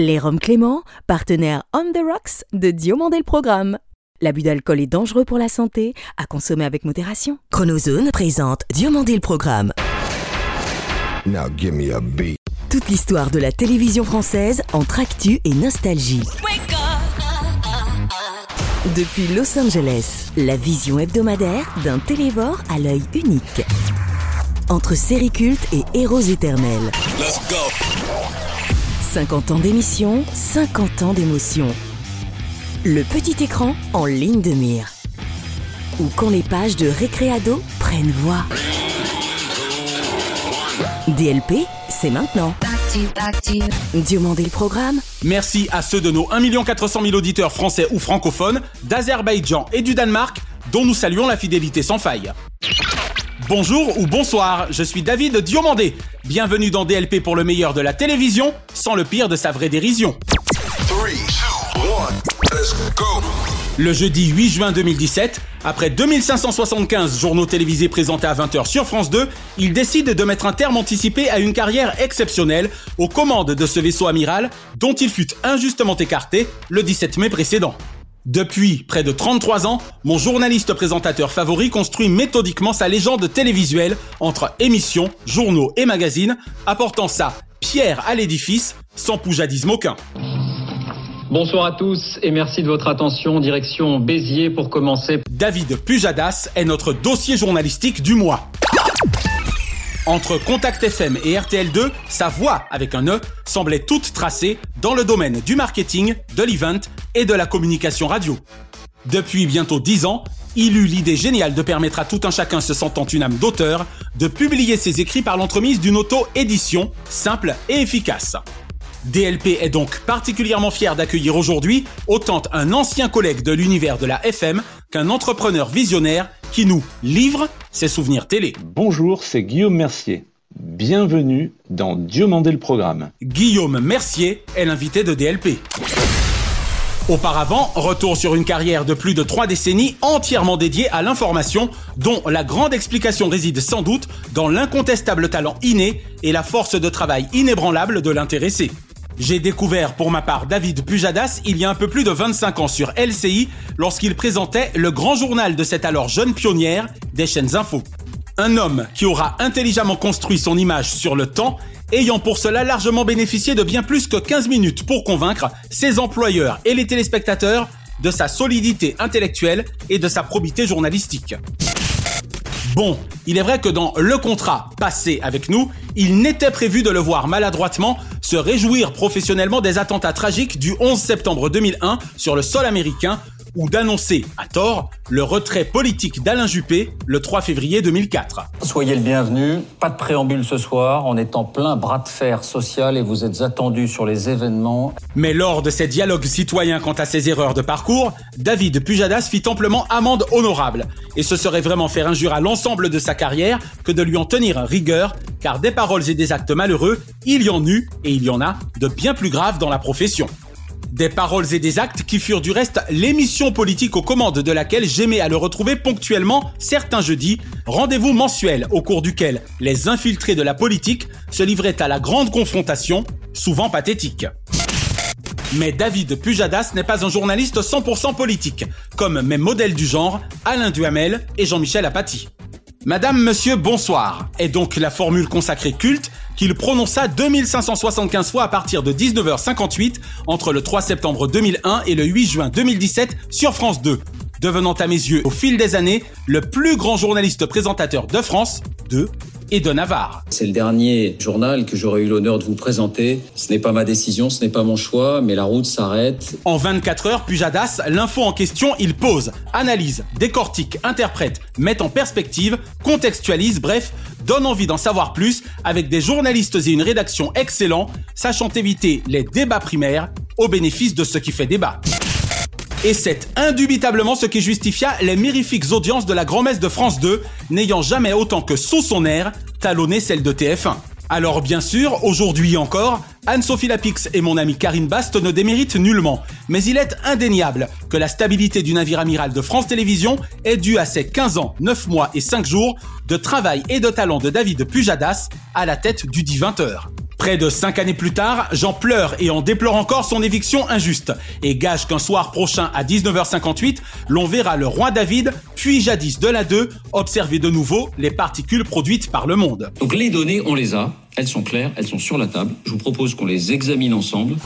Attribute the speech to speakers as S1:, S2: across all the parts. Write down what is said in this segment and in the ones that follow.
S1: Les Roms Clément, partenaire On the Rocks de Diomandé le Programme. L'abus d'alcool est dangereux pour la santé, à consommer avec modération.
S2: Chronozone présente Diomandé le Programme.
S3: Now give me a beat.
S2: Toute l'histoire de la télévision française entre actu et nostalgie. Depuis Los Angeles, la vision hebdomadaire d'un télévore à l'œil unique. Entre séries cultes et héros éternels. 50 ans d'émission, 50 ans d'émotion. Le petit écran en ligne de mire. Ou quand les pages de Récréado prennent voix. DLP, c'est maintenant. Diomandé le programme
S4: Merci à ceux de nos 1 400 000 auditeurs français ou francophones, d'Azerbaïdjan et du Danemark, dont nous saluons la fidélité sans faille. Bonjour ou bonsoir, je suis David Diomandé. Bienvenue dans DLP pour le meilleur de la télévision, sans le pire de sa vraie dérision. Le jeudi 8 juin 2017, après 2575 journaux télévisés présentés à 20h sur France 2, il décide de mettre un terme anticipé à une carrière exceptionnelle aux commandes de ce vaisseau amiral dont il fut injustement écarté le 17 mai précédent. Depuis près de 33 ans, mon journaliste présentateur favori construit méthodiquement sa légende télévisuelle entre émissions, journaux et magazines, apportant sa pierre à l'édifice sans poujadisme aucun.
S5: Bonsoir à tous et merci de votre attention. Direction Béziers pour commencer.
S4: David Pujadas est notre dossier journalistique du mois. Entre Contact FM et RTL2, sa voix, avec un E, semblait toute tracée dans le domaine du marketing, de l'event et de la communication radio. Depuis bientôt 10 ans, il eut l'idée géniale de permettre à tout un chacun se sentant une âme d'auteur de publier ses écrits par l'entremise d'une auto-édition simple et efficace. DLP est donc particulièrement fier d'accueillir aujourd'hui autant un ancien collègue de l'univers de la FM qu'un entrepreneur visionnaire qui nous livre ses souvenirs télé.
S6: Bonjour, c'est Guillaume Mercier. Bienvenue dans Dieu mandé le programme.
S4: Guillaume Mercier est l'invité de DLP. Auparavant, retour sur une carrière de plus de trois décennies entièrement dédiée à l'information, dont la grande explication réside sans doute dans l'incontestable talent inné et la force de travail inébranlable de l'intéressé. J'ai découvert pour ma part David Pujadas il y a un peu plus de 25 ans sur LCI lorsqu'il présentait le grand journal de cette alors jeune pionnière des chaînes info. Un homme qui aura intelligemment construit son image sur le temps, ayant pour cela largement bénéficié de bien plus que 15 minutes pour convaincre ses employeurs et les téléspectateurs de sa solidité intellectuelle et de sa probité journalistique. Bon, il est vrai que dans le contrat passé avec nous, il n'était prévu de le voir maladroitement se réjouir professionnellement des attentats tragiques du 11 septembre 2001 sur le sol américain ou d'annoncer, à tort, le retrait politique d'Alain Juppé le 3 février 2004.
S5: Soyez le bienvenu. Pas de préambule ce soir. On est en plein bras de fer social et vous êtes attendus sur les événements.
S4: Mais lors de ces dialogues citoyens quant à ses erreurs de parcours, David Pujadas fit amplement amende honorable. Et ce serait vraiment faire injure à l'ensemble de sa carrière que de lui en tenir rigueur, car des paroles et des actes malheureux, il y en eut et il y en a de bien plus graves dans la profession. Des paroles et des actes qui furent du reste l'émission politique aux commandes de laquelle j'aimais à le retrouver ponctuellement certains jeudis, rendez-vous mensuel au cours duquel les infiltrés de la politique se livraient à la grande confrontation, souvent pathétique. Mais David Pujadas n'est pas un journaliste 100% politique, comme mes modèles du genre, Alain Duhamel et Jean-Michel Apathy. Madame, monsieur, bonsoir est donc la formule consacrée culte qu'il prononça 2575 fois à partir de 19h58 entre le 3 septembre 2001 et le 8 juin 2017 sur France 2, devenant à mes yeux au fil des années le plus grand journaliste présentateur de France, de et de Navarre.
S5: C'est le dernier journal que j'aurais eu l'honneur de vous présenter. Ce n'est pas ma décision, ce n'est pas mon choix, mais la route s'arrête.
S4: En 24 heures, Pujadas, l'info en question, il pose, analyse, décortique, interprète, met en perspective, contextualise, bref, donne envie d'en savoir plus avec des journalistes et une rédaction excellents, sachant éviter les débats primaires au bénéfice de ce qui fait débat. Et c'est indubitablement ce qui justifia les mirifiques audiences de la grand-messe de France 2, n'ayant jamais autant que sous son air talonné celle de TF1. Alors bien sûr, aujourd'hui encore, Anne-Sophie Lapix et mon ami Karine Bast ne déméritent nullement, mais il est indéniable que la stabilité du navire amiral de France Télévisions est due à ses 15 ans, 9 mois et 5 jours de travail et de talent de David Pujadas à la tête du dit 20h. Près de cinq années plus tard, Jean pleure et en déplore encore son éviction injuste et gage qu'un soir prochain à 19h58, l'on verra le roi David, puis jadis de la 2, observer de nouveau les particules produites par le monde.
S5: Donc les données, on les a, elles sont claires, elles sont sur la table. Je vous propose qu'on les examine ensemble.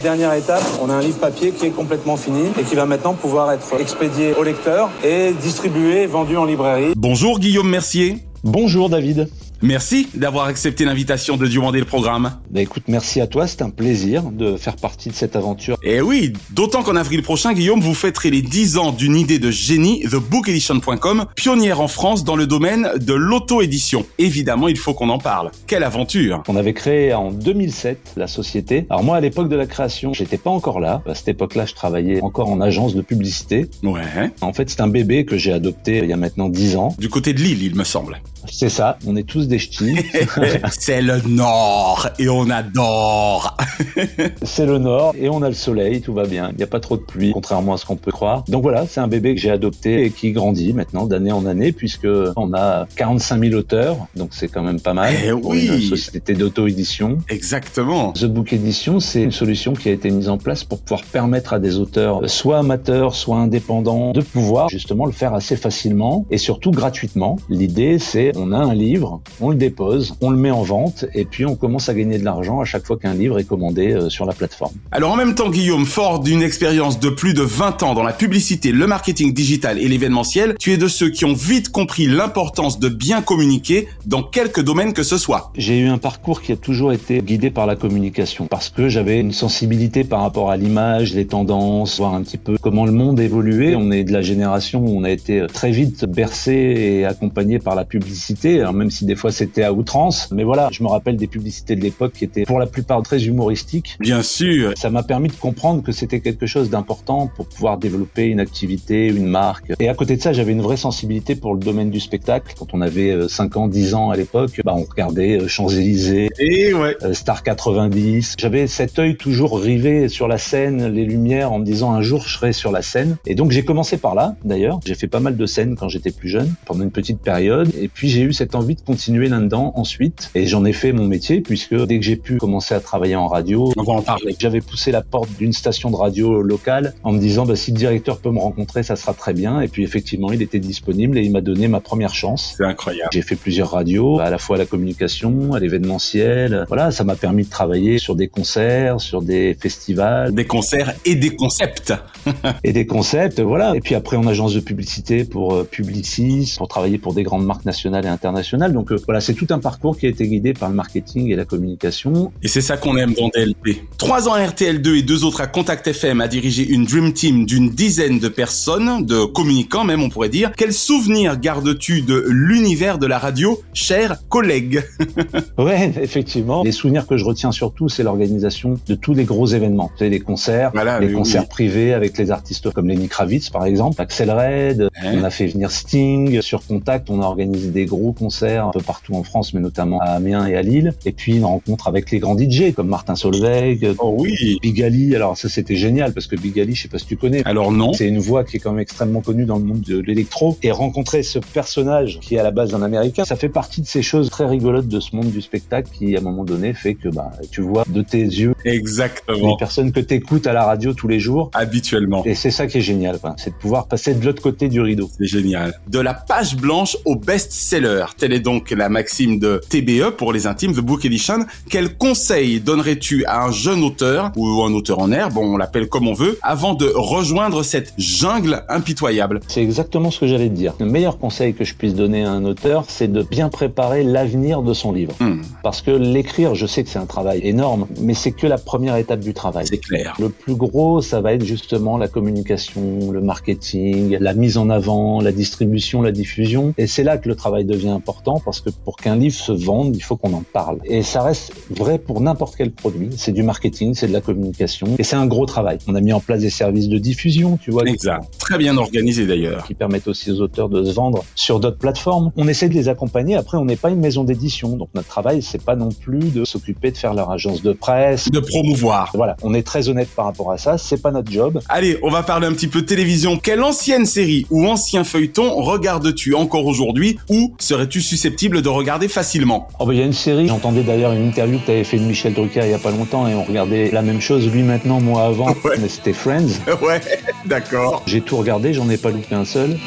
S7: Dernière étape, on a un livre papier qui est complètement fini et qui va maintenant pouvoir être expédié au lecteur et distribué, vendu en librairie.
S4: Bonjour Guillaume Mercier.
S6: Bonjour David.
S4: Merci d'avoir accepté l'invitation de demander le programme.
S6: Bah écoute, merci à toi, c'est un plaisir de faire partie de cette aventure.
S4: Et oui, d'autant qu'en avril prochain, Guillaume, vous fêterez les 10 ans d'une idée de génie, thebookedition.com, pionnière en France dans le domaine de l'auto-édition. Évidemment, il faut qu'on en parle. Quelle aventure
S6: On avait créé en 2007 la société. Alors moi, à l'époque de la création, j'étais pas encore là. À cette époque-là, je travaillais encore en agence de publicité.
S4: Ouais.
S6: En fait, c'est un bébé que j'ai adopté il y a maintenant 10 ans.
S4: Du côté de Lille, il me semble.
S6: C'est ça, on est tous des ch'tis.
S4: c'est le nord et on adore.
S6: c'est le nord et on a le soleil, tout va bien. Il n'y a pas trop de pluie, contrairement à ce qu'on peut croire. Donc voilà, c'est un bébé que j'ai adopté et qui grandit maintenant d'année en année puisque on a 45 000 auteurs, donc c'est quand même pas mal
S4: Eh
S6: pour
S4: oui.
S6: une société d'auto-édition.
S4: Exactement.
S6: The Book Edition, c'est une solution qui a été mise en place pour pouvoir permettre à des auteurs, soit amateurs, soit indépendants, de pouvoir justement le faire assez facilement et surtout gratuitement. L'idée, c'est on a un livre, on le dépose, on le met en vente et puis on commence à gagner de l'argent à chaque fois qu'un livre est commandé euh, sur la plateforme.
S4: Alors en même temps, Guillaume, fort d'une expérience de plus de 20 ans dans la publicité, le marketing digital et l'événementiel, tu es de ceux qui ont vite compris l'importance de bien communiquer dans quelque domaine que ce soit.
S6: J'ai eu un parcours qui a toujours été guidé par la communication parce que j'avais une sensibilité par rapport à l'image, les tendances, voir un petit peu comment le monde évoluait. On est de la génération où on a été très vite bercé et accompagné par la publicité, alors même si des fois c'était à outrance. Mais voilà, je me rappelle des publicités de l'époque qui étaient pour la plupart très humoristiques.
S4: Bien sûr.
S6: Ça m'a permis de comprendre que c'était quelque chose d'important pour pouvoir développer une activité, une marque. Et à côté de ça, j'avais une vraie sensibilité pour le domaine du spectacle. Quand on avait euh, 5 ans, 10 ans à l'époque, bah, on regardait euh, Champs-Élysées,
S4: Et ouais.
S6: euh, Star 90. J'avais cet œil toujours rivé sur la scène, les lumières, en me disant un jour je serai sur la scène. Et donc j'ai commencé par là, d'ailleurs. J'ai fait pas mal de scènes quand j'étais plus jeune, pendant une petite période. Et puis j'ai eu cette envie de continuer là-dedans ensuite. Et j'en ai fait mon métier, puisque dès que j'ai pu commencer à travailler en radio,
S4: On va en parler.
S6: j'avais poussé la porte d'une station de radio locale en me disant bah, si le directeur peut me rencontrer, ça sera très bien. Et puis effectivement, il était disponible et il m'a donné ma première chance.
S4: C'est incroyable.
S6: J'ai fait plusieurs radios, à la fois à la communication, à l'événementiel. Voilà, ça m'a permis de travailler sur des concerts, sur des festivals
S4: Des concerts et des concepts.
S6: et des concepts. Voilà. Et puis après en agence de publicité pour euh, Publicis, pour travailler pour des grandes marques nationales et internationales. Donc euh, voilà, c'est tout un parcours qui a été guidé par le marketing et la communication.
S4: Et c'est ça qu'on aime dans DLP. Trois ans à RTL2 et deux autres à Contact FM à diriger une Dream Team d'une dizaine de personnes, de communicants même on pourrait dire. Quel souvenir gardes-tu de l'univers de la radio, cher collègue
S6: Ouais, effectivement. Les souvenirs que je retiens surtout, c'est l'organisation de tous les gros événements. Tu sais, les concerts,
S4: Voilà,
S6: les
S4: oui,
S6: concerts
S4: oui.
S6: privés avec les artistes comme Lenny Kravitz, par exemple, Axel Red. On a fait venir Sting. Sur Contact, on a organisé des gros concerts un peu partout en France, mais notamment à Amiens et à Lille. Et puis, une rencontre avec les grands DJ comme Martin Solveig,
S4: Oh oui.
S6: Big Ali. Alors, ça, c'était génial parce que Big Ali, je sais pas si tu connais.
S4: Alors non.
S6: C'est une voix qui est quand même extrêmement connue dans le monde de l'électro. Et rencontrer ce personnage qui est à la base un américain, ça fait partie de ces choses très rigolotes de ce monde du spectacle qui, à un moment donné, fait que bah, tu vois de tes yeux les
S4: Exactement.
S6: personnes que tu écoutes à la radio tous les jours.
S4: Habituellement.
S6: Et c'est ça qui est génial, c'est de pouvoir passer de l'autre côté du rideau.
S4: C'est génial. De la page blanche au best-seller. Telle est donc la maxime de TBE pour les intimes, The Book Edition. Quel conseil donnerais-tu à un jeune auteur, ou un auteur en air, bon, on l'appelle comme on veut, avant de rejoindre cette jungle impitoyable?
S6: C'est exactement ce que j'allais te dire. Le meilleur conseil que je puisse donner à un auteur, c'est de bien préparer l'avenir de son livre.
S4: Hmm,
S6: Parce que l'écrire, je sais que c'est un travail énorme, mais c'est que la première étape du travail.
S4: C'est clair.
S6: Le plus gros, ça va être justement la communication, le marketing, la mise en avant, la distribution, la diffusion. Et c'est là que le travail devient important parce que pour qu'un livre se vende, il faut qu'on en parle. Et ça reste vrai pour n'importe quel produit. C'est du marketing, c'est de la communication. Et c'est un gros travail. On a mis en place des services de diffusion, tu vois.
S4: Exact. Très bien organisé d'ailleurs.
S6: qui permettent aussi aux auteurs de se vendre sur d'autres plateformes. On essaie de les accompagner. Après, on n'est pas une maison d'édition, donc notre travail, c'est pas non plus de s'occuper de faire leur agence de presse.
S4: De promouvoir.
S6: Voilà, on est très honnête par rapport à ça. C'est pas notre job.
S4: Allez, on va parler un petit peu télévision. Quelle ancienne série ou ancien feuilleton regardes-tu encore aujourd'hui ou serais-tu susceptible de regarder facilement?
S6: Oh bah il y a une série, j'entendais d'ailleurs une interview que tu avais fait de Michel Drucker il y a pas longtemps et on regardait la même chose, lui maintenant, moi avant,
S4: Ouais.
S6: mais c'était Friends.
S4: Ouais, d'accord.
S6: J'ai tout regardé, j'en ai pas loupé un seul.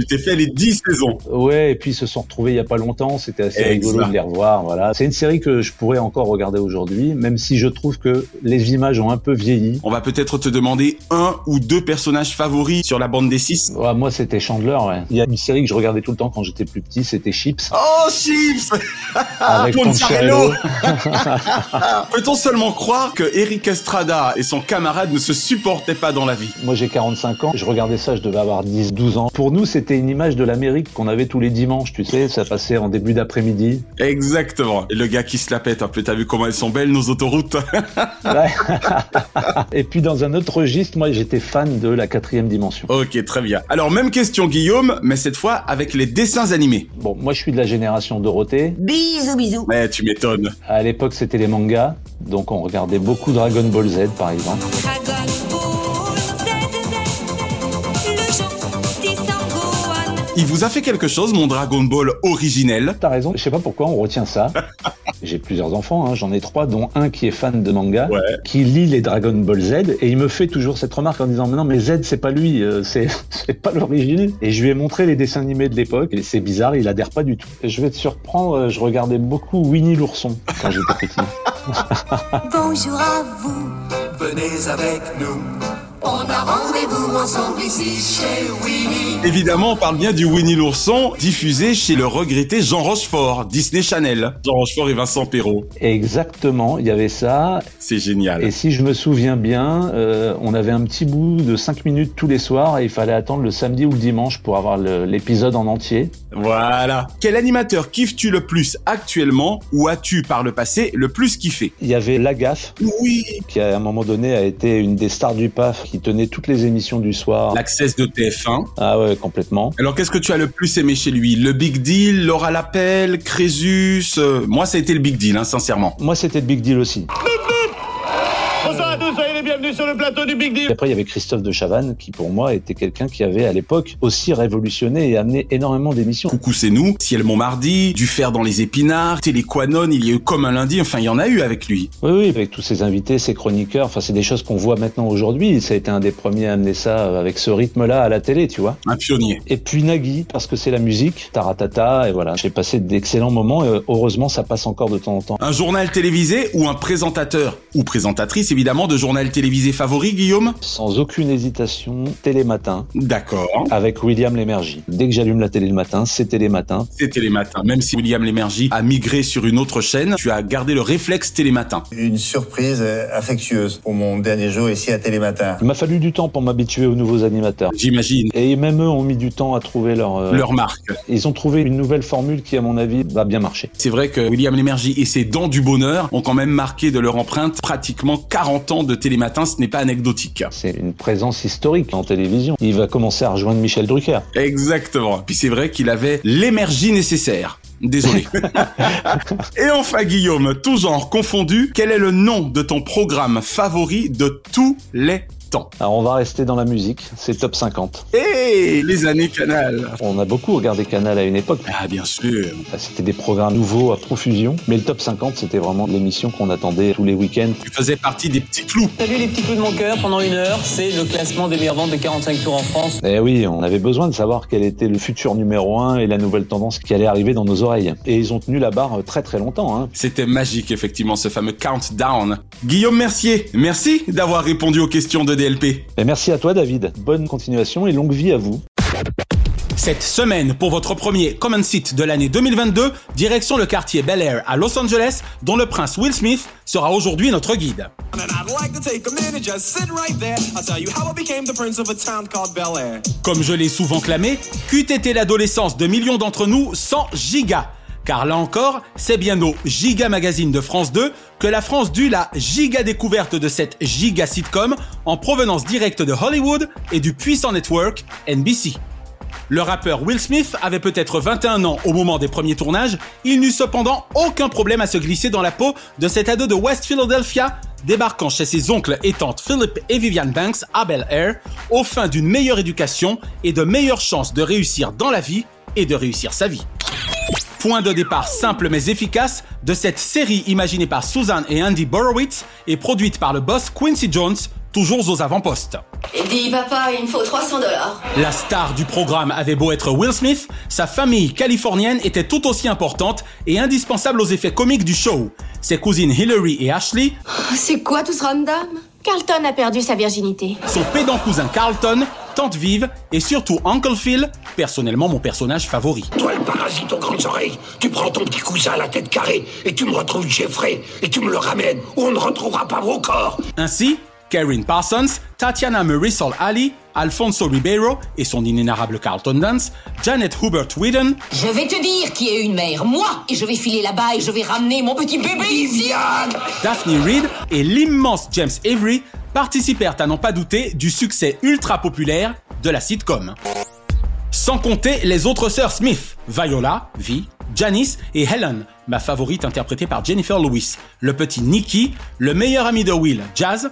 S4: Tu t'es fait les 10 saisons.
S6: Ouais, et puis ils se sont retrouvés il y a pas longtemps, c'était assez
S4: Exact.
S6: rigolo de les revoir, voilà. C'est une série que je pourrais encore regarder aujourd'hui, même si je trouve que les images ont un peu vieilli.
S4: On va peut-être te demander un ou deux personnages favoris sur la bande des 6.
S6: Ouais, moi c'était Chandler, ouais. Il y a une série que je regardais tout le temps quand j'étais plus petit, c'était Chips.
S4: Oh, Chips
S6: avec
S4: Ponchiarello.
S6: Ponchiarello.
S4: Peut-on seulement croire que Eric Estrada et son camarade ne se supportaient pas dans la vie?
S6: Moi j'ai 45 ans, je regardais ça, je devais avoir 10, 12 ans. Pour nous c'était une image de l'Amérique qu'on avait tous les dimanches, tu sais, ça passait en début d'après-midi.
S4: Exactement. Et le gars qui se la pète un peu, t'as vu comment elles sont belles nos autoroutes?
S6: Ouais. Et puis dans un autre registre, moi j'étais fan de la quatrième dimension.
S4: Ok, très bien. Alors même question Guillaume, mais cette fois avec les dessins animés.
S6: Bon, moi je suis de la génération Dorothée.
S2: Bisous, bisous.
S4: Ouais, tu m'étonnes.
S6: À l'époque c'était les mangas, donc on regardait beaucoup Dragon Ball Z par exemple.
S8: Dragon
S4: Il vous a fait quelque chose, mon Dragon Ball originel?
S6: T'as raison, je sais pas pourquoi on retient ça. J'ai plusieurs enfants, hein, j'en ai trois, dont un qui est fan de manga,
S4: Ouais.
S6: qui lit les Dragon Ball Z, et il me fait toujours cette remarque en disant mais non mais Z c'est pas lui, euh, c'est c'est pas l'origine. Et je lui ai montré les dessins animés de l'époque, et c'est bizarre, il adhère pas du tout. Et je vais te surprendre, euh, je regardais beaucoup Winnie l'ourson quand j'étais petit.
S8: Bonjour à vous.
S9: Venez avec nous. On a rendez-vous ensemble ici chez Winnie.
S4: Évidemment, on parle bien du Winnie l'ourson, diffusé chez le regretté Jean Rochefort, Disney Channel. Jean Rochefort et Vincent Perrault.
S6: Exactement, il y avait ça.
S4: C'est génial.
S6: Et si je me souviens bien, euh, on avait un petit bout de 5 minutes tous les soirs et il fallait attendre le samedi ou le dimanche pour avoir l'épisode en entier.
S4: Voilà. Quel animateur kiffes-tu le plus actuellement ou as-tu par le passé le plus kiffé?
S6: Il y avait La Gaffe,
S4: Oui.
S6: qui à un moment donné a été une des stars du PAF, qui tenait toutes les émissions du soir.
S4: L'access de TF1.
S6: Ah ouais, complètement.
S4: Alors qu'est-ce que tu as le plus aimé chez lui? Le Big Deal, Laura Lapelle, Crésus euh, Moi, ça a été le Big Deal, hein, sincèrement.
S6: Moi, c'était le Big Deal aussi.
S7: Bonsoir à tous, soyez les bienvenus sur le plateau du Big Deal.
S6: Et après, il y avait Christophe de Chavannes, qui pour moi était quelqu'un qui avait à l'époque aussi révolutionné et amené énormément d'émissions.
S4: Coucou, c'est nous. Ciel Montmardi, Du fer dans les épinards, Téléquanon, il y a eu comme un lundi. Enfin, il y en a eu avec lui.
S6: Oui, oui, avec tous ses invités, ses chroniqueurs, enfin, c'est des choses qu'on voit maintenant aujourd'hui. Ça a été un des premiers à amener ça avec ce rythme-là à la télé, tu vois.
S4: Un pionnier.
S6: Et puis Nagui, parce que c'est la musique, taratata, et voilà. J'ai passé d'excellents moments, et heureusement, ça passe encore de temps en temps.
S4: Un journal télévisé ou un présentateur ou présentatrice évidemment de journal télévisé favori, Guillaume
S6: Sans aucune hésitation, Télématin,
S4: D'accord.
S6: avec William Lémergie. Dès que j'allume la télé le matin, c'est Télématin.
S4: C'est Télématin. Même si William Lémergie a migré sur une autre chaîne, tu as gardé le réflexe Télématin.
S10: Une surprise euh, affectueuse pour mon dernier jour ici à Télématin.
S6: Il m'a fallu du temps pour m'habituer aux nouveaux animateurs.
S4: J'imagine.
S6: Et même eux ont mis du temps à trouver leur... euh,
S4: Leur marque.
S6: Ils ont trouvé une nouvelle formule qui, à mon avis, va bien marcher.
S4: C'est vrai que William Lémergie et ses dents du bonheur ont quand même marqué de leur empreinte pratiquement 40 ans de Télématin. Ce n'est pas anecdotique.
S6: C'est une présence historique en télévision. Il va commencer à rejoindre Michel Drucker.
S4: Exactement. Puis c'est vrai qu'il avait l'énergie nécessaire. Désolé. Et enfin, Guillaume, tout genre confondu, quel est le nom de ton programme favori de tous les temps
S6: Alors on va rester dans la musique, c'est Top 50.
S4: Hey, les années Canal
S6: On a beaucoup regardé Canal à une époque.
S4: Ah, bien sûr.
S6: C'était des programmes nouveaux à profusion, mais le Top 50 c'était vraiment l'émission qu'on attendait tous les week-ends.
S4: Tu faisais partie des petits clous.
S11: Salut les petits clous de mon cœur, pendant une heure, c'est le classement des meilleures ventes de 45 tours en France.
S6: Eh oui, on avait besoin de savoir quel était le futur numéro 1 et la nouvelle tendance qui allait arriver dans nos oreilles. Et ils ont tenu la barre très très longtemps. Hein.
S4: C'était magique, effectivement, ce fameux countdown. Guillaume Mercier, merci d'avoir répondu aux questions de DLP.
S6: Et merci à toi David, bonne continuation et longue vie à vous.
S4: Cette semaine, pour votre premier Common Seat de l'année 2022, direction le quartier Bel Air à Los Angeles, dont le prince Will Smith sera aujourd'hui notre guide. Comme je l'ai souvent clamé, qu'eût été l'adolescence de millions d'entre nous sans Giga car là encore, c'est bien au Giga Magazine de France 2 que la France dut la giga découverte de cette giga sitcom en provenance directe de Hollywood et du puissant network NBC. Le rappeur Will Smith avait peut-être 21 ans au moment des premiers tournages, il n'eut cependant aucun problème à se glisser dans la peau de cet ado de West Philadelphia, débarquant chez ses oncles et tantes Philip et Vivian Banks à Bel Air, au fin d'une meilleure éducation et de meilleures chances de réussir dans la vie et de réussir sa vie. Point de départ simple mais efficace de cette série imaginée par Susan et Andy Borowitz et produite par le boss Quincy Jones, toujours aux avant-postes.
S12: Dis papa, il me faut 300 dollars.
S4: La star du programme avait beau être Will Smith, sa famille californienne était tout aussi importante et indispensable aux effets comiques du show. Ses cousines Hillary et Ashley,
S12: C'est quoi tout ce random?
S13: Carlton a perdu sa virginité.
S4: son pédant cousin Carlton, tante Vive et surtout Uncle Phil, personnellement mon personnage favori.
S14: Toi, le parasite aux grandes oreilles, tu prends ton petit cousin à la tête carrée et tu me retrouves Jeffrey et tu me le ramènes ou on ne retrouvera pas vos corps.
S4: Ainsi, Karen Parsons, Tatiana Marisol Ali, Alfonso Ribeiro et son inénarrable Carlton Dance, Janet Hubert Whedon,
S15: Je vais te dire qui est une mère, moi, et je vais filer là-bas et je vais ramener mon petit bébé ici.
S4: Daphne Reed et l'immense James Avery participèrent à n'en pas douter du succès ultra populaire de la sitcom. Sans compter les autres sœurs Smith, Viola, Vi, Janice et Helen, ma favorite interprétée par Jennifer Lewis, le petit Nicky, le meilleur ami de Will, Jazz,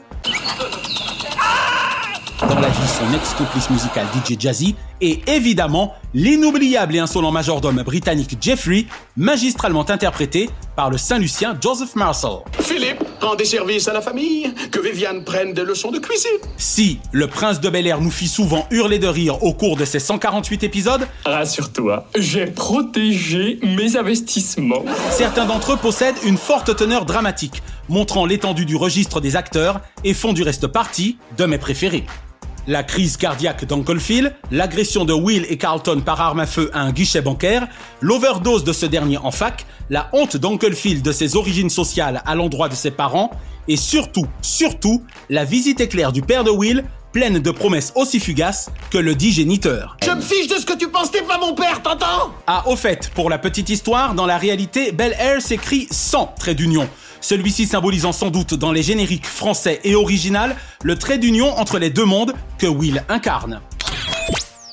S4: dans la vie son ex-complice musical DJ Jazzy, et évidemment l'inoubliable et insolent majordome britannique Jeffrey, magistralement interprété par le Saint-Lucien Joseph Marcel.
S14: Philippe, rend des services à la famille, que Viviane prenne des leçons de cuisine.
S4: Si le prince de Bel Air nous fit souvent hurler de rire au cours de ses 148 épisodes,
S16: Rassure-toi, j'ai protégé mes investissements.
S4: certains d'entre eux possèdent une forte teneur dramatique, montrant l'étendue du registre des acteurs et font du reste partie de mes préférés. La crise cardiaque d'Uncle Phil, l'agression de Will et Carlton par arme à feu à un guichet bancaire, l'overdose de ce dernier en fac, la honte d'Uncle Phil de ses origines sociales à l'endroit de ses parents, et surtout, surtout, la visite éclair du père de Will, pleine de promesses aussi fugaces que le dit géniteur.
S14: Je me fiche de ce que tu penses, t'es pas mon père, t'entends?
S4: Ah, au fait, pour la petite histoire, dans la réalité, Bel Air s'écrit sans trait d'union. Celui-ci symbolisant sans doute dans les génériques français et original le trait d'union entre les deux mondes que Will incarne.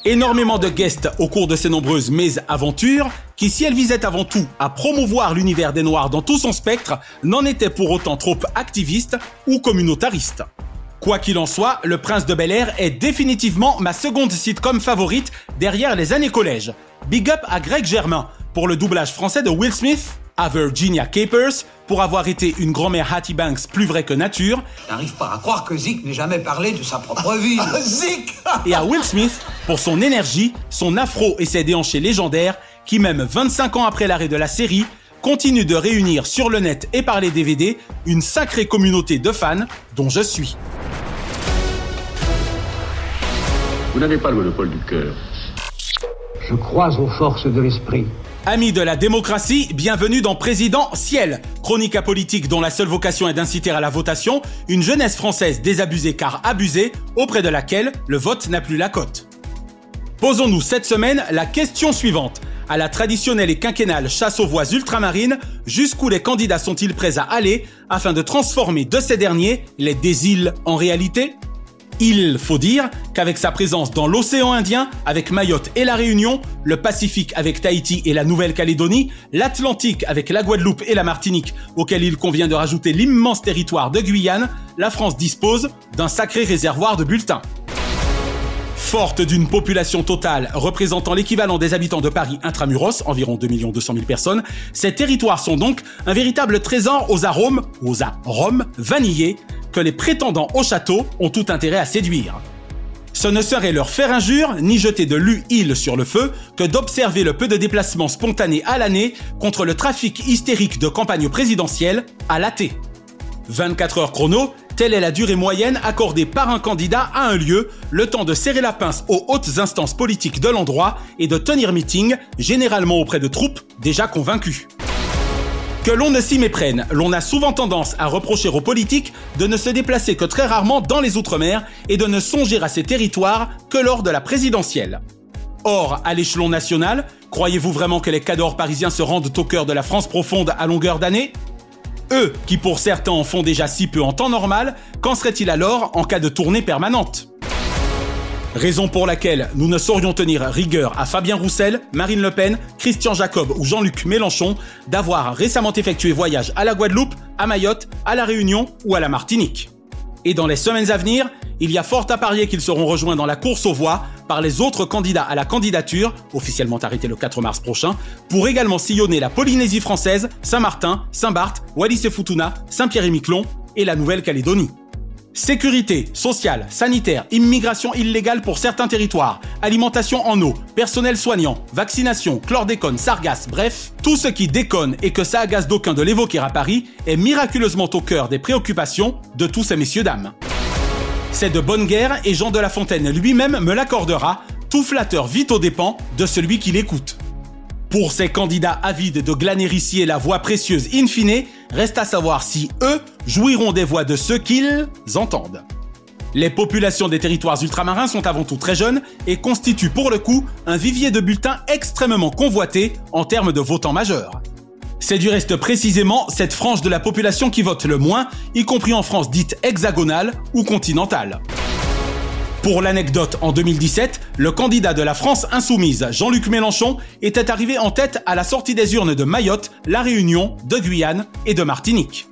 S4: Énormément de guests au cours de ces nombreuses mésaventures, qui si elles visaient avant tout à promouvoir l'univers des Noirs dans tout son spectre, n'en étaient pour autant trop activistes ou communautaristes. Quoi qu'il en soit, Le Prince de Bel Air est définitivement ma seconde sitcom favorite derrière les années collège. Big up à Greg Germain pour le doublage français de Will Smith, à Virginia Capers pour avoir été une grand-mère Hattie Banks plus vraie que nature,
S17: J'arrive pas à croire que Zik n'ait jamais parlé de sa propre vie. Zik
S4: et à Will Smith pour son énergie, son afro et ses déhanchés légendaires qui même 25 ans après l'arrêt de la série, continuent de réunir sur le net et par les DVD une sacrée communauté de fans dont je suis.
S18: Vous n'avez pas le monopole du cœur.
S17: Je crois aux forces de l'esprit.
S4: Amis de la démocratie, bienvenue dans Président Ciel, chronique apolitique dont la seule vocation est d'inciter à la votation une jeunesse française désabusée car abusée, auprès de laquelle le vote n'a plus la cote. Posons-nous cette semaine la question suivante. À la traditionnelle et quinquennale chasse aux voix ultramarines, jusqu'où les candidats sont-ils prêts à aller afin de transformer de ces derniers les désiles en réalité? Il faut dire qu'avec sa présence dans l'océan Indien, avec Mayotte et la Réunion, le Pacifique avec Tahiti et la Nouvelle-Calédonie, l'Atlantique avec la Guadeloupe et la Martinique, auquel il convient de rajouter l'immense territoire de Guyane, la France dispose d'un sacré réservoir de bulletins. Forte d'une population totale représentant l'équivalent des habitants de Paris intramuros, environ 2 200 000 personnes, ces territoires sont donc un véritable trésor aux arômes, aux arômes vanillés, que les prétendants au château ont tout intérêt à séduire. Ce ne serait leur faire injure, ni jeter de l'huile sur le feu, que d'observer le peu de déplacements spontanés à l'année contre le trafic hystérique de campagne présidentielle à la thé. 24 heures chrono, telle est la durée moyenne accordée par un candidat à un lieu, le temps de serrer la pince aux hautes instances politiques de l'endroit et de tenir meeting, généralement auprès de troupes déjà convaincues. Que l'on ne s'y méprenne, l'on a souvent tendance à reprocher aux politiques de ne se déplacer que très rarement dans les Outre-mer et de ne songer à ces territoires que lors de la présidentielle. Or, à l'échelon national, croyez-vous vraiment que les cadors parisiens se rendent au cœur de la France profonde à longueur d'année? Eux, qui pour certains en font déjà si peu en temps normal, qu'en serait-il alors en cas de tournée permanente? Raison pour laquelle nous ne saurions tenir rigueur à Fabien Roussel, Marine Le Pen, Christian Jacob ou Jean-Luc Mélenchon d'avoir récemment effectué voyage à la Guadeloupe, à Mayotte, à la Réunion ou à la Martinique. Et dans les semaines à venir, il y a fort à parier qu'ils seront rejoints dans la course aux voix par les autres candidats à la candidature, officiellement arrêtés le 4 mars prochain, pour également sillonner la Polynésie française, Saint-Martin, Saint-Barth, Wallis et Futuna, Saint-Pierre-et-Miquelon et la Nouvelle-Calédonie. Sécurité, sociale, sanitaire, immigration illégale pour certains territoires, alimentation en eau, personnel soignant, vaccination, chlordécone, sargasse, bref, tout ce qui déconne et que ça agace d'aucun de l'évoquer à Paris est miraculeusement au cœur des préoccupations de tous ces messieurs dames. C'est de bonne guerre et Jean de La Fontaine lui-même me l'accordera, tout flatteur vite aux dépens de celui qui l'écoute. Pour ces candidats avides de glaner la voix précieuse in fine, reste à savoir si eux jouiront des voix de ceux qu'ils entendent. Les populations des territoires ultramarins sont avant tout très jeunes et constituent pour le coup un vivier de bulletins extrêmement convoité en termes de votants majeurs. C'est du reste précisément cette frange de la population qui vote le moins, y compris en France dite hexagonale ou continentale. Pour l'anecdote, en 2017, le candidat de la France insoumise, Jean-Luc Mélenchon, était arrivé en tête à la sortie des urnes de Mayotte, La Réunion, de Guyane et de Martinique.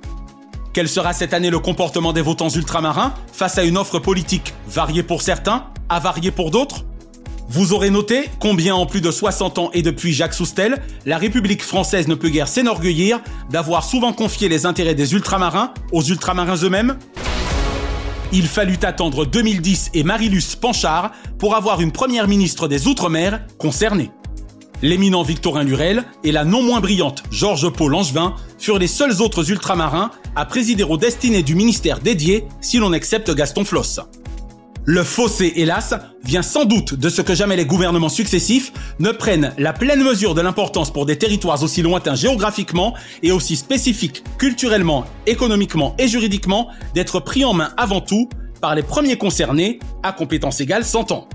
S4: Quel sera cette année le comportement des votants ultramarins face à une offre politique variée pour certains, avariée pour d'autres? Vous aurez noté combien en plus de 60 ans et depuis Jacques Soustel, la République française ne peut guère s'enorgueillir d'avoir souvent confié les intérêts des ultramarins aux ultramarins eux-mêmes il fallut attendre 2010 et Marilus Panchard pour avoir une première ministre des Outre-mer concernée. L'éminent Victorin Lurel et la non moins brillante Georges Paul Langevin furent les seuls autres ultramarins à présider aux destinées du ministère dédié si l'on accepte Gaston Floss. Le fossé, hélas, vient sans doute de ce que jamais les gouvernements successifs ne prennent la pleine mesure de l'importance pour des territoires aussi lointains géographiquement et aussi spécifiques culturellement, économiquement et juridiquement d'être pris en main avant tout par les premiers concernés, à compétence égale 100 ans.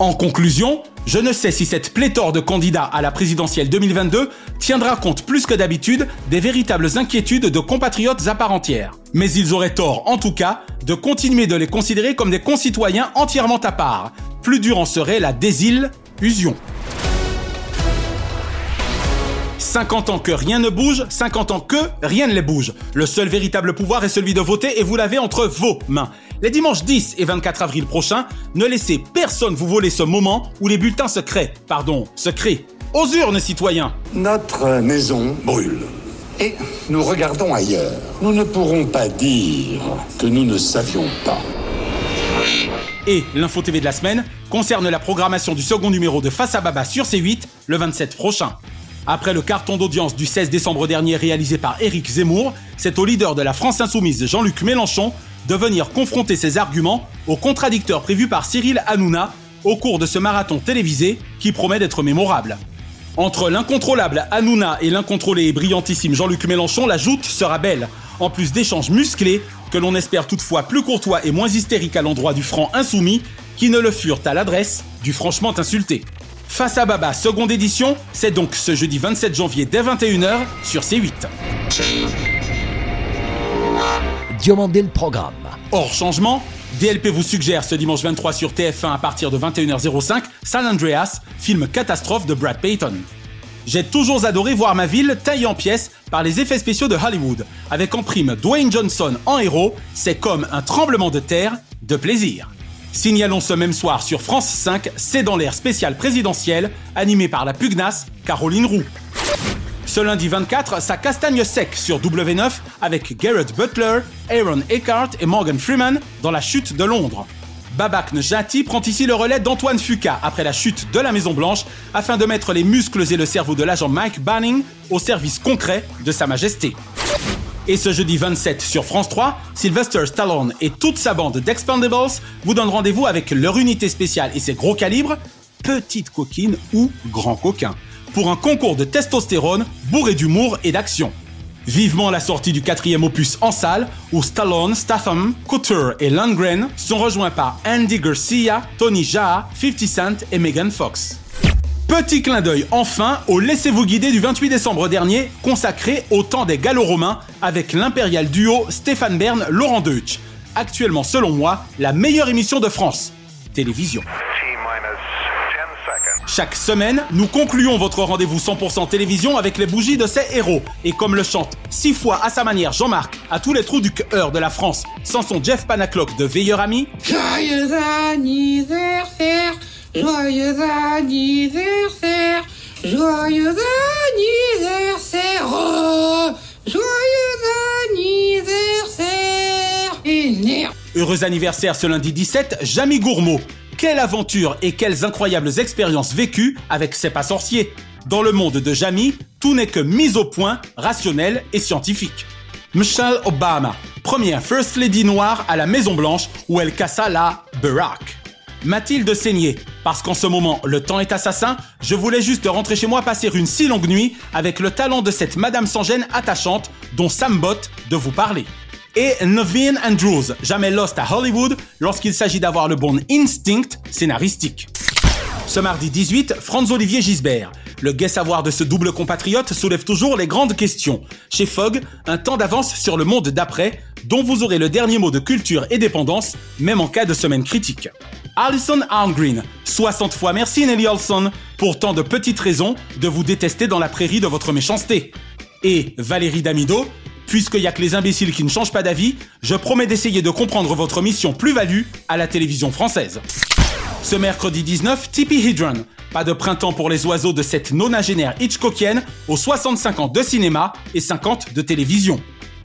S4: En conclusion, je ne sais si cette pléthore de candidats à la présidentielle 2022 tiendra compte plus que d'habitude des véritables inquiétudes de compatriotes à part entière. Mais ils auraient tort, en tout cas, de continuer de les considérer comme des concitoyens entièrement à part. Plus dur en serait la désillusion. 50 ans que rien ne bouge, 50 ans que rien ne les bouge. Le seul véritable pouvoir est celui de voter et vous l'avez entre vos mains. Les dimanches 10 et 24 avril prochains, ne laissez personne vous voler ce moment où les bulletins se créent, pardon, se créent. Aux urnes, citoyens
S14: Notre maison brûle. Et nous regardons ailleurs. Nous ne pourrons pas dire que nous ne savions pas.
S4: Et l'info TV de la semaine concerne la programmation du second numéro de Face à Baba sur C8 le 27 prochain. Après le carton d'audience du 16 décembre dernier réalisé par Éric Zemmour, c'est au leader de la France Insoumise Jean-Luc Mélenchon de venir confronter ses arguments aux contradicteurs prévus par Cyril Hanouna au cours de ce marathon télévisé qui promet d'être mémorable. Entre l'incontrôlable Hanouna et l'incontrôlé et brillantissime Jean-Luc Mélenchon, la joute sera belle, en plus d'échanges musclés que l'on espère toutefois plus courtois et moins hystériques à l'endroit du franc insoumis qui ne le furent à l'adresse du franchement insulté. Face à Baba, seconde édition, c'est donc ce jeudi 27 janvier dès 21h sur C8.
S19: Diomandé le programme.
S4: Hors changement, DLP vous suggère ce dimanche 23 sur TF1 à partir de 21h05 San Andreas, film catastrophe de Brad Payton. J'ai toujours adoré voir ma ville taillée en pièces par les effets spéciaux de Hollywood. Avec en prime Dwayne Johnson en héros, c'est comme un tremblement de terre de plaisir. Signalons ce même soir sur France 5, c'est dans l'air spécial présidentiel, animé par la pugnace Caroline Roux. Ce lundi 24, ça castagne sec sur W9 avec Garrett Butler, Aaron Eckhart et Morgan Freeman dans la chute de Londres. Babak Njati prend ici le relais d'Antoine Fuqua après la chute de la Maison Blanche afin de mettre les muscles et le cerveau de l'agent Mike Banning au service concret de Sa Majesté. Et ce jeudi 27 sur France 3, Sylvester Stallone et toute sa bande d'Expandables vous donnent rendez-vous avec leur unité spéciale et ses gros calibres, petite coquine ou grand coquin, pour un concours de testostérone bourré d'humour et d'action. Vivement la sortie du quatrième opus en salle, où Stallone, Statham, Couture et Lundgren sont rejoints par Andy Garcia, Tony Jaa, 50 Cent et Megan Fox. Petit clin d'œil enfin au Laissez-vous guider du 28 décembre dernier, consacré au temps des Gallo-Romains avec l'impérial duo Stéphane Bern, Laurent Deutsch. Actuellement, selon moi, la meilleure émission de France. Télévision. Chaque semaine, nous concluons votre rendez-vous 100% télévision avec les bougies de ces héros. Et comme le chante six fois à sa manière Jean-Marc à tous les trous du cœur de la France, sans son Jeff Panaclock de Veilleur Ami,
S20: Joyeux anniversaire, joyeux anniversaire, joyeux anniversaire, oh, joyeux anniversaire.
S4: Heureux anniversaire ce lundi 17, Jamie Gourmaud. Quelle aventure et quelles incroyables expériences vécues avec ses pas sorciers. Dans le monde de Jamie, tout n'est que mise au point, rationnel et scientifique. Michelle Obama, première First Lady noire à la Maison Blanche où elle cassa la Barack. Mathilde Seigné, parce qu'en ce moment le temps est assassin, je voulais juste rentrer chez moi passer une si longue nuit avec le talent de cette Madame sans gêne attachante dont Sam Bott de vous parler et Naveen Andrews, jamais lost à Hollywood lorsqu'il s'agit d'avoir le bon instinct scénaristique. Ce mardi 18, Franz-Olivier Gisbert. Le gai savoir de ce double compatriote soulève toujours les grandes questions. Chez Fogg, un temps d'avance sur le monde d'après, dont vous aurez le dernier mot de culture et dépendance, même en cas de semaine critique. Alison Armgreen, 60 fois merci Nelly Olson, pour tant de petites raisons de vous détester dans la prairie de votre méchanceté. Et Valérie Damido, Puisqu'il n'y a que les imbéciles qui ne changent pas d'avis, je promets d'essayer de comprendre votre mission plus-value à la télévision française. Ce mercredi 19, Tippi Hedron. Pas de printemps pour les oiseaux de cette nonagénaire Hitchcockienne aux 65 ans de cinéma et 50 de télévision.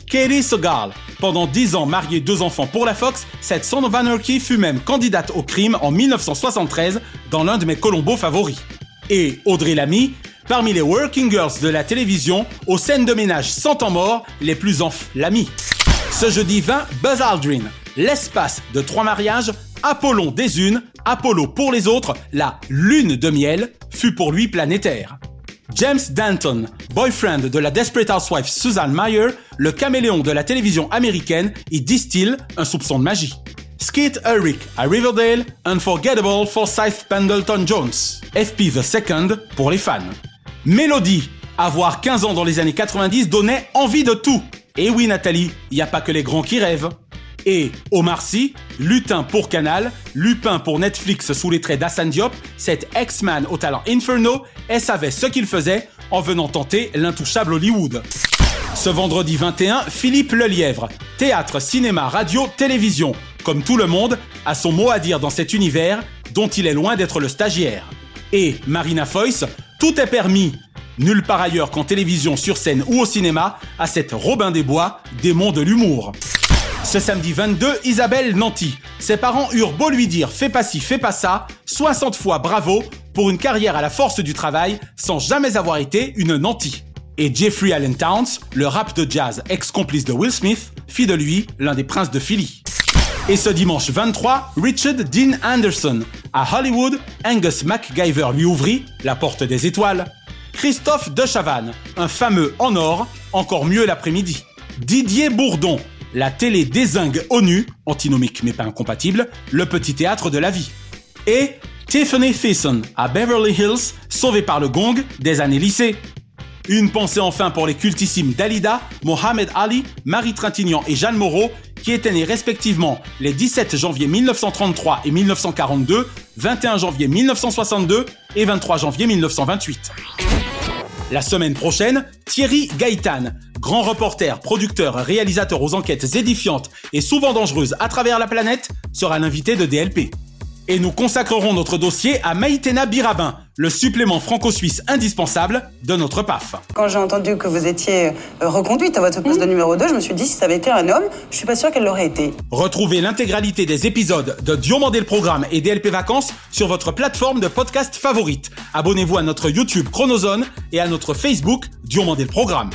S4: Katie Segal. Pendant 10 ans mariée deux enfants pour la Fox, cette Son of Anarchy fut même candidate au crime en 1973 dans l'un de mes Colombos favoris. Et Audrey Lamy, parmi les working girls de la télévision aux scènes de ménage sans temps mort les plus enflammées. Ce jeudi 20, Buzz Aldrin, l'espace de trois mariages, Apollon des unes, Apollo pour les autres, la lune de miel fut pour lui planétaire. James Danton, boyfriend de la Desperate Housewife Susan Meyer, le caméléon de la télévision américaine, y distille un soupçon de magie. Skate Ulrich à Riverdale, Unforgettable Forsyth Pendleton Jones, FP the Second pour les fans. Mélodie, avoir 15 ans dans les années 90 donnait envie de tout. Et oui Nathalie, il n'y a pas que les grands qui rêvent. Et Omar Sy, lutin pour Canal, Lupin pour Netflix sous les traits d'Assane Diop, cet ex-man au talent inferno, elle savait ce qu'il faisait en venant tenter l'intouchable Hollywood. Ce vendredi 21, Philippe Lelièvre, théâtre, cinéma, radio, télévision, comme tout le monde, a son mot à dire dans cet univers dont il est loin d'être le stagiaire. Et Marina Foyce, tout est permis. Nulle part ailleurs qu'en télévision, sur scène ou au cinéma, à cette Robin des Bois, démon de l'humour. Ce samedi 22, Isabelle Nanty. Ses parents eurent beau lui dire fais pas ci, fais pas ça, 60 fois bravo pour une carrière à la force du travail sans jamais avoir été une Nanty. Et Jeffrey Allen Towns, le rap de jazz ex-complice de Will Smith, fit de lui l'un des princes de Philly. Et ce dimanche 23, Richard Dean Anderson. À Hollywood, Angus MacGyver lui ouvrit la porte des étoiles. Christophe de Chavannes, un fameux en or, encore mieux l'après-midi. Didier Bourdon, la télé désingue ONU, antinomique mais pas incompatible, le petit théâtre de la vie. Et Tiffany Thiessen à Beverly Hills, sauvée par le gong des années lycée. Une pensée enfin pour les cultissimes Dalida, Mohamed Ali, Marie Trintignant et Jeanne Moreau, qui étaient nés respectivement les 17 janvier 1933 et 1942, 21 janvier 1962 et 23 janvier 1928. La semaine prochaine, Thierry Gaëtan, grand reporter, producteur, réalisateur aux enquêtes édifiantes et souvent dangereuses à travers la planète, sera l'invité de DLP. Et nous consacrerons notre dossier à Maïtena Birabin, le supplément franco-suisse indispensable de notre PAF.
S21: Quand j'ai entendu que vous étiez euh, reconduite à votre poste de numéro 2, je me suis dit si ça avait été un homme, je suis pas sûre qu'elle l'aurait été.
S4: Retrouvez l'intégralité des épisodes de Diomandé le Programme et DLP Vacances sur votre plateforme de podcast favorite. Abonnez-vous à notre YouTube Chronozone et à notre Facebook Diomandé le Programme.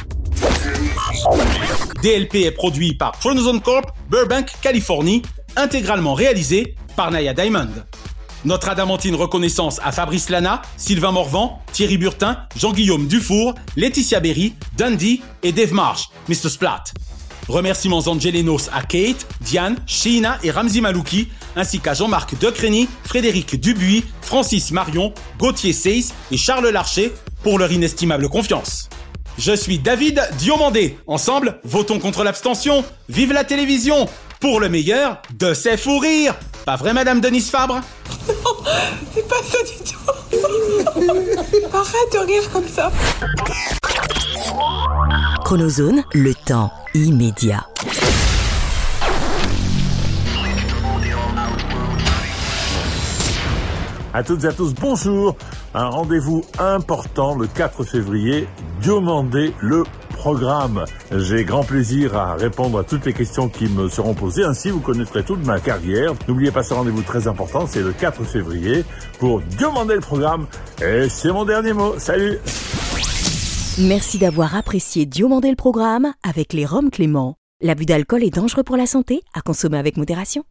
S4: DLP est produit par Chronozone Corp, Burbank, Californie, intégralement réalisé par Naya Diamond. Notre adamantine reconnaissance à Fabrice Lana, Sylvain Morvan, Thierry Burtin, Jean-Guillaume Dufour, Laetitia Berry, Dundee et Dave Marsh, Mr. Splat. Remerciements angelenos à Kate, Diane, Sheena et Ramzi Malouki, ainsi qu'à Jean-Marc Decrény, Frédéric Dubuis, Francis Marion, Gauthier Seyss et Charles Larcher pour leur inestimable confiance. Je suis David Diomandé. Ensemble, votons contre l'abstention. Vive la télévision Pour le meilleur de ses fous rires Pas vrai, Madame Denise Fabre?
S20: C'est pas ça du tout. Arrête de rire comme ça.
S2: Chronozone, le temps immédiat.
S22: À toutes et à tous, bonjour. Un rendez-vous important le 4 février. Demandez le programme. J'ai grand plaisir à répondre à toutes les questions qui me seront posées. Ainsi, vous connaîtrez toute ma carrière. N'oubliez pas ce rendez-vous très important. C'est le 4 février pour demander le programme. Et c'est mon dernier mot. Salut.
S2: Merci d'avoir apprécié Diomandé le programme avec les Roms Clément. L'abus d'alcool est dangereux pour la santé, à consommer avec modération.